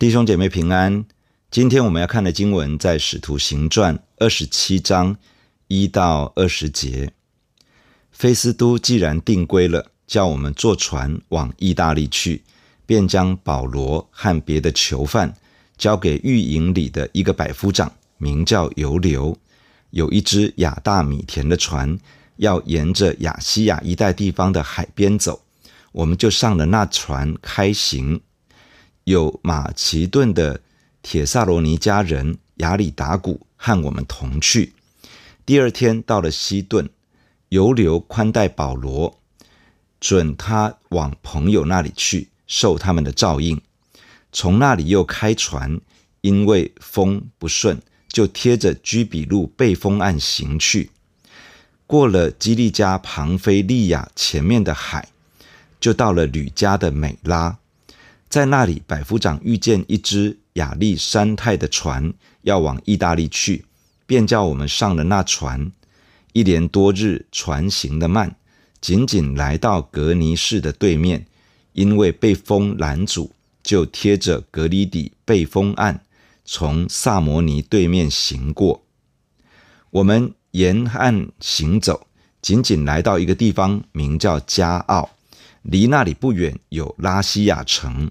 弟兄姐妹平安。今天我们要看的经文在《使徒行传》二十七章一到二十节。菲斯都既然定规了，叫我们坐船往意大利去，便将保罗和别的囚犯交给狱营里的一个百夫长，名叫尤流。有一只亚大米田的船，要沿着亚西亚一带地方的海边走，我们就上了那船开行。有马其顿的铁萨罗尼迦人亚里达古和我们同去。第二天到了西顿，尤流宽待保罗，准他往朋友那里去，受他们的照应。从那里又开船，因为风不顺，就贴着居比路背风岸行去。过了基利家庞菲利亚前面的海，就到了吕家的美拉。在那里，百夫长遇见一只亚历山泰的船要往意大利去，便叫我们上了那船。一连多日，船行得慢，仅仅来到格尼市的对面，因为被风拦阻，就贴着格里底背风岸，从萨摩尼对面行过。我们沿岸行走，仅仅来到一个地方，名叫加奥，离那里不远有拉西亚城。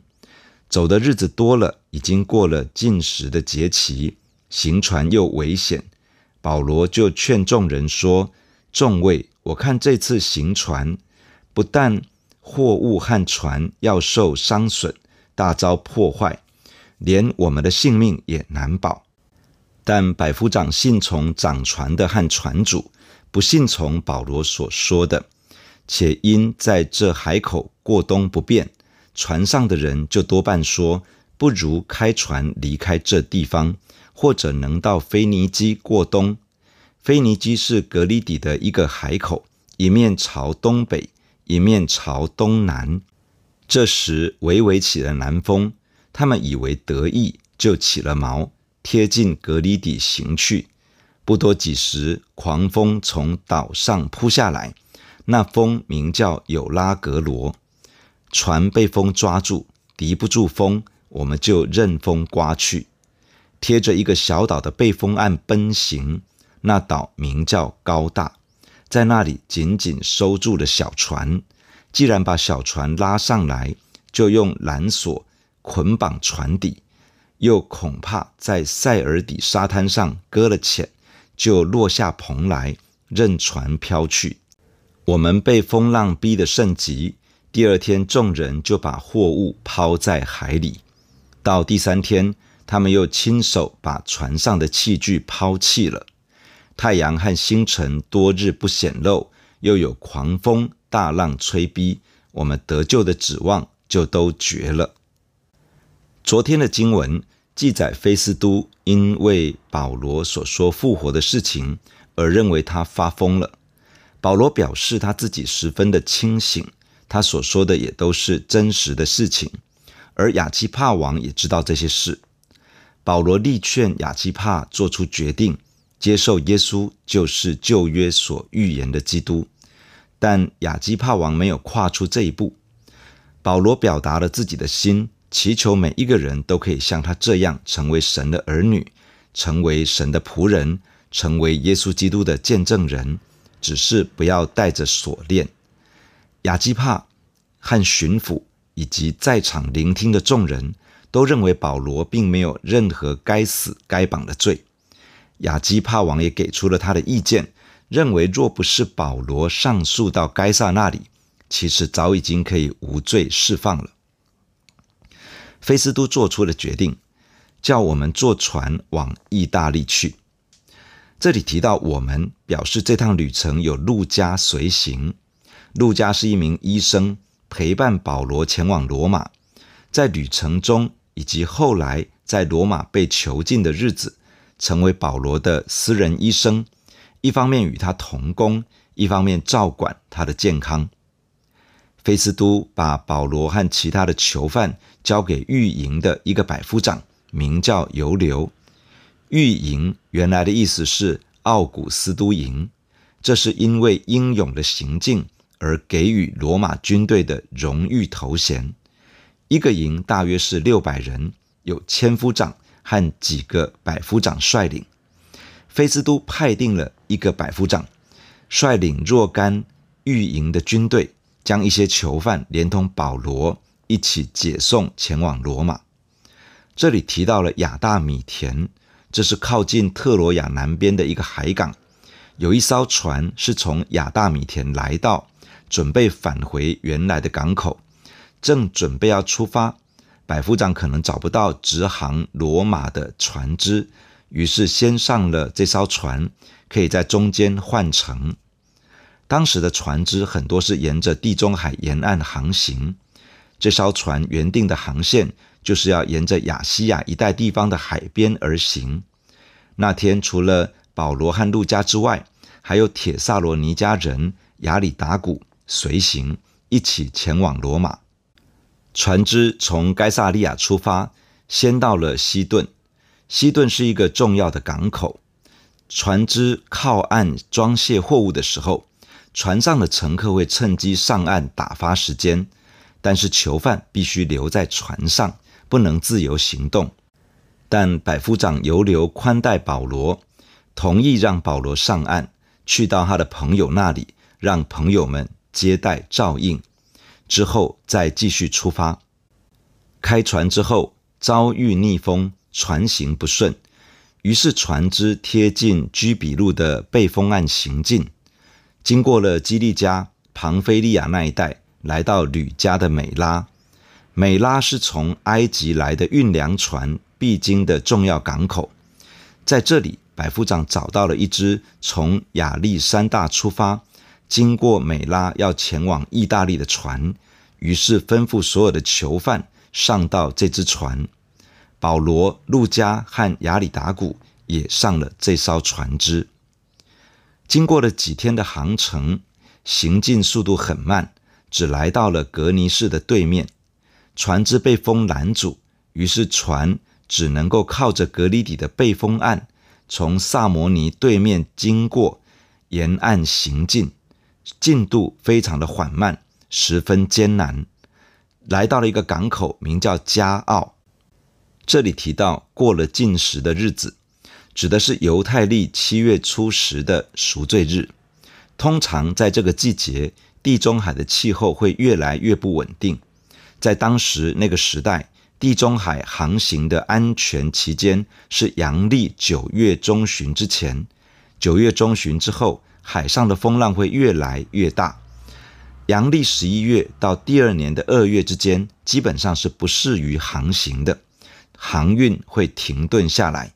走的日子多了，已经过了进食的节期，行船又危险。保罗就劝众人说：“众位，我看这次行船，不但货物和船要受伤损，大遭破坏，连我们的性命也难保。但百夫长信从掌船的和船主，不信从保罗所说的，且因在这海口过冬不便。”船上的人就多半说，不如开船离开这地方，或者能到腓尼基过冬。腓尼基是格里底的一个海口，一面朝东北，一面朝东南。这时微微起了南风，他们以为得意，就起了锚，贴近格里底行去。不多几时，狂风从岛上扑下来，那风名叫有拉格罗。船被风抓住，敌不住风，我们就任风刮去，贴着一个小岛的背风岸奔行。那岛名叫高大，在那里紧紧收住了小船。既然把小船拉上来，就用缆索捆绑船底，又恐怕在塞尔底沙滩上搁了浅，就落下篷来，任船飘去。我们被风浪逼得甚急。第二天，众人就把货物抛在海里。到第三天，他们又亲手把船上的器具抛弃了。太阳和星辰多日不显露，又有狂风大浪吹逼，我们得救的指望就都绝了。昨天的经文记载，菲斯都因为保罗所说复活的事情，而认为他发疯了。保罗表示他自己十分的清醒。他所说的也都是真实的事情，而亚基帕王也知道这些事。保罗力劝亚基帕做出决定，接受耶稣就是旧约所预言的基督，但亚基帕王没有跨出这一步。保罗表达了自己的心，祈求每一个人都可以像他这样，成为神的儿女，成为神的仆人，成为耶稣基督的见证人，只是不要带着锁链。亚基帕和巡抚以及在场聆听的众人都认为保罗并没有任何该死该绑的罪。亚基帕王也给出了他的意见，认为若不是保罗上诉到该撒那里，其实早已经可以无罪释放了。菲斯都做出了决定，叫我们坐船往意大利去。这里提到我们，表示这趟旅程有路加随行。路加是一名医生，陪伴保罗前往罗马，在旅程中以及后来在罗马被囚禁的日子，成为保罗的私人医生，一方面与他同工，一方面照管他的健康。菲斯都把保罗和其他的囚犯交给狱营的一个百夫长，名叫尤留。狱营原来的意思是奥古斯都营，这是因为英勇的行径。而给予罗马军队的荣誉头衔，一个营大约是六百人，有千夫长和几个百夫长率领。菲斯都派定了一个百夫长，率领若干御营的军队，将一些囚犯连同保罗一起解送前往罗马。这里提到了亚大米田，这是靠近特罗亚南边的一个海港。有一艘船是从亚大米田来到，准备返回原来的港口，正准备要出发。百夫长可能找不到直航罗马的船只，于是先上了这艘船，可以在中间换乘。当时的船只很多是沿着地中海沿岸航行，这艘船原定的航线就是要沿着亚细亚一带地方的海边而行。那天除了保罗和路加之外，还有铁萨罗尼加人亚里达古随行，一起前往罗马。船只从该萨利亚出发，先到了西顿。西顿是一个重要的港口。船只靠岸装卸货物的时候，船上的乘客会趁机上岸打发时间，但是囚犯必须留在船上，不能自由行动。但百夫长犹留宽待保罗。同意让保罗上岸，去到他的朋友那里，让朋友们接待照应，之后再继续出发。开船之后遭遇逆风，船行不顺，于是船只贴近居比路的背风岸行进，经过了基利加、庞菲利亚那一带，来到吕家的美拉。美拉是从埃及来的运粮船必经的重要港口，在这里。百夫长找到了一支从亚历山大出发，经过美拉要前往意大利的船，于是吩咐所有的囚犯上到这只船。保罗、路加和亚里达古也上了这艘船只。经过了几天的航程，行进速度很慢，只来到了格尼市的对面，船只被风拦住，于是船只能够靠着格里底的背风岸。从萨摩尼对面经过，沿岸行进，进度非常的缓慢，十分艰难。来到了一个港口，名叫加奥。这里提到过了禁食的日子，指的是犹太历七月初十的赎罪日。通常在这个季节，地中海的气候会越来越不稳定。在当时那个时代。地中海航行的安全期间是阳历九月中旬之前，九月中旬之后，海上的风浪会越来越大。阳历十一月到第二年的二月之间，基本上是不适于航行的，航运会停顿下来。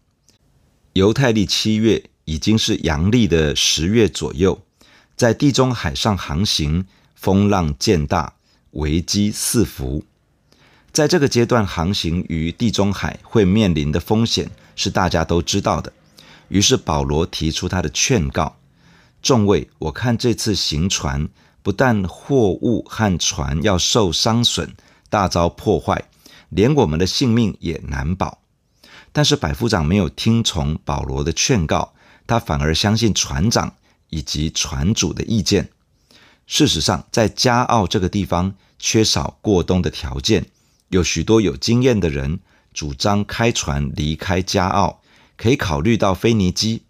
犹太历七月已经是阳历的十月左右，在地中海上航行，风浪渐大，危机四伏。在这个阶段航行于地中海会面临的风险是大家都知道的。于是保罗提出他的劝告：众位，我看这次行船不但货物和船要受伤损、大遭破坏，连我们的性命也难保。但是百夫长没有听从保罗的劝告，他反而相信船长以及船主的意见。事实上，在加奥这个地方缺少过冬的条件。有许多有经验的人主张开船离开加奥，可以考虑到腓尼基，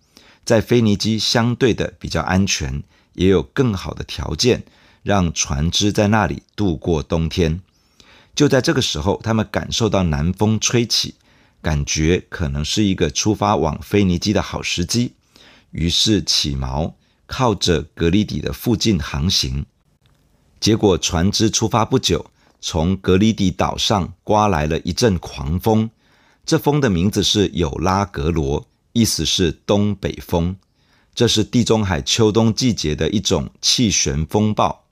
在腓尼基相对的比较安全，也有更好的条件，让船只在那里度过冬天。就在这个时候，他们感受到南风吹起，感觉可能是一个出发往腓尼基的好时机，于是起锚，靠着格里底的附近航行。结果船只出发不久。从格里底岛上刮来了一阵狂风，这风的名字是有拉格罗，意思是东北风。这是地中海秋冬季节的一种气旋风暴。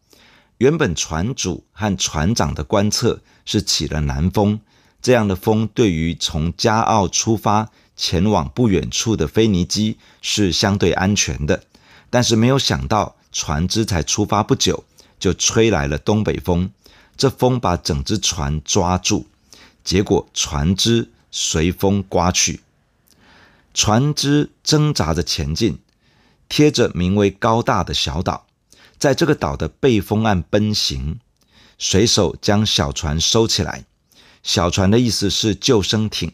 原本船主和船长的观测是起了南风，这样的风对于从加奥出发前往不远处的腓尼基是相对安全的。但是没有想到，船只才出发不久，就吹来了东北风。这风把整只船抓住，结果船只随风刮去，船只挣扎着前进，贴着名为高大的小岛，在这个岛的背风岸奔行。水手将小船收起来，小船的意思是救生艇。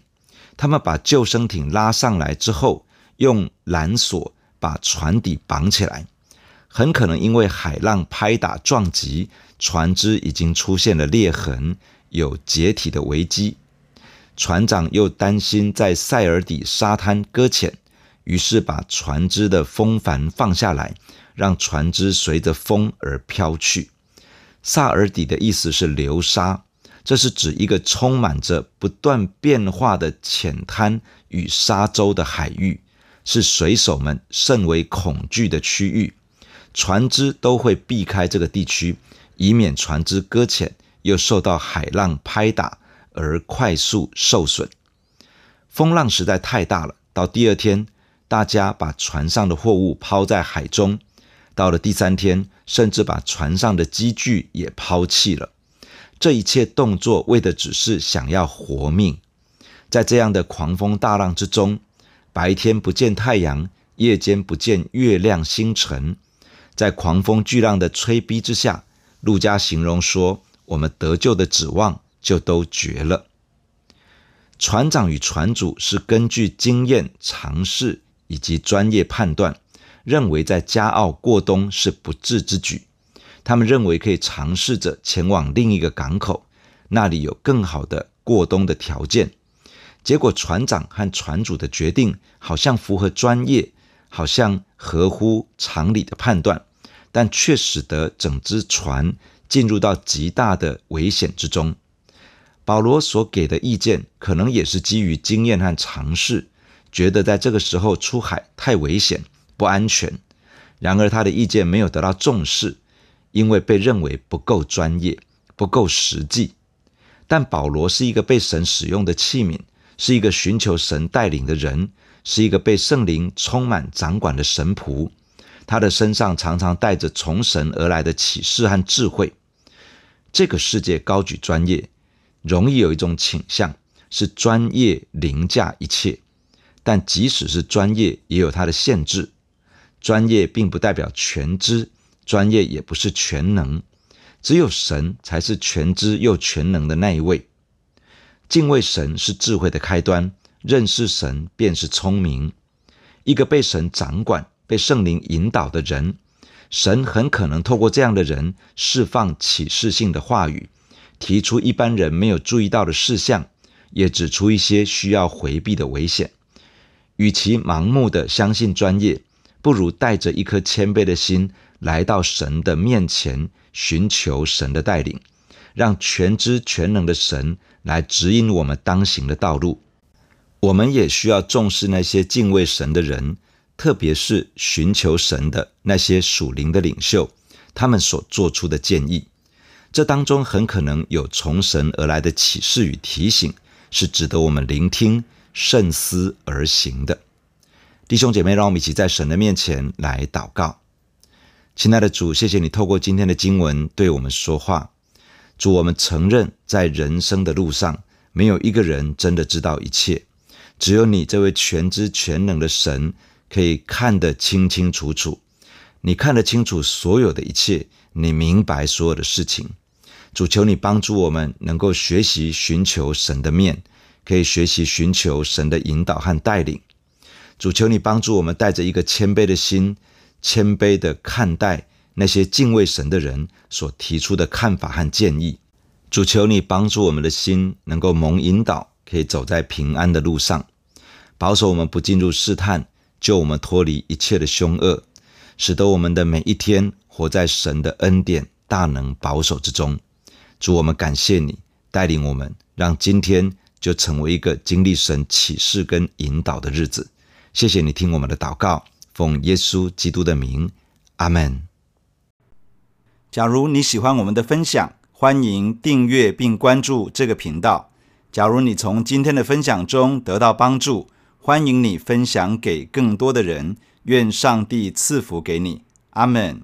他们把救生艇拉上来之后，用缆索把船底绑起来。很可能因为海浪拍打撞击，船只已经出现了裂痕，有解体的危机。船长又担心在塞尔底沙滩搁浅，于是把船只的风帆放下来，让船只随着风而飘去。萨尔底的意思是流沙，这是指一个充满着不断变化的浅滩与沙洲的海域，是水手们甚为恐惧的区域。船只都会避开这个地区，以免船只搁浅，又受到海浪拍打而快速受损。风浪实在太大了。到第二天，大家把船上的货物抛在海中；到了第三天，甚至把船上的机具也抛弃了。这一切动作为的只是想要活命。在这样的狂风大浪之中，白天不见太阳，夜间不见月亮星辰。在狂风巨浪的吹逼之下，陆家形容说：“我们得救的指望就都绝了。”船长与船主是根据经验、尝试以及专业判断，认为在加奥过冬是不智之举。他们认为可以尝试着前往另一个港口，那里有更好的过冬的条件。结果，船长和船主的决定好像符合专业，好像合乎常理的判断。但却使得整只船进入到极大的危险之中。保罗所给的意见可能也是基于经验和尝试，觉得在这个时候出海太危险、不安全。然而他的意见没有得到重视，因为被认为不够专业、不够实际。但保罗是一个被神使用的器皿，是一个寻求神带领的人，是一个被圣灵充满掌管的神仆。他的身上常常带着从神而来的启示和智慧。这个世界高举专业，容易有一种倾向，是专业凌驾一切。但即使是专业，也有它的限制。专业并不代表全知，专业也不是全能。只有神才是全知又全能的那一位。敬畏神是智慧的开端，认识神便是聪明。一个被神掌管。被圣灵引导的人，神很可能透过这样的人释放启示性的话语，提出一般人没有注意到的事项，也指出一些需要回避的危险。与其盲目的相信专业，不如带着一颗谦卑的心来到神的面前，寻求神的带领，让全知全能的神来指引我们当行的道路。我们也需要重视那些敬畏神的人。特别是寻求神的那些属灵的领袖，他们所做出的建议，这当中很可能有从神而来的启示与提醒，是值得我们聆听、慎思而行的。弟兄姐妹，让我们一起在神的面前来祷告。亲爱的主，谢谢你透过今天的经文对我们说话。主，我们承认在人生的路上，没有一个人真的知道一切，只有你这位全知全能的神。可以看得清清楚楚，你看得清楚所有的一切，你明白所有的事情。主，求你帮助我们，能够学习寻求神的面，可以学习寻求神的引导和带领。主，求你帮助我们，带着一个谦卑的心，谦卑地看待那些敬畏神的人所提出的看法和建议。主，求你帮助我们的心，能够蒙引导，可以走在平安的路上，保守我们不进入试探。救我们脱离一切的凶恶，使得我们的每一天活在神的恩典、大能、保守之中。主，我们感谢你带领我们，让今天就成为一个经历神启示跟引导的日子。谢谢你听我们的祷告，奉耶稣基督的名，阿门。假如你喜欢我们的分享，欢迎订阅并关注这个频道。假如你从今天的分享中得到帮助，欢迎你分享给更多的人，愿上帝赐福给你，阿门。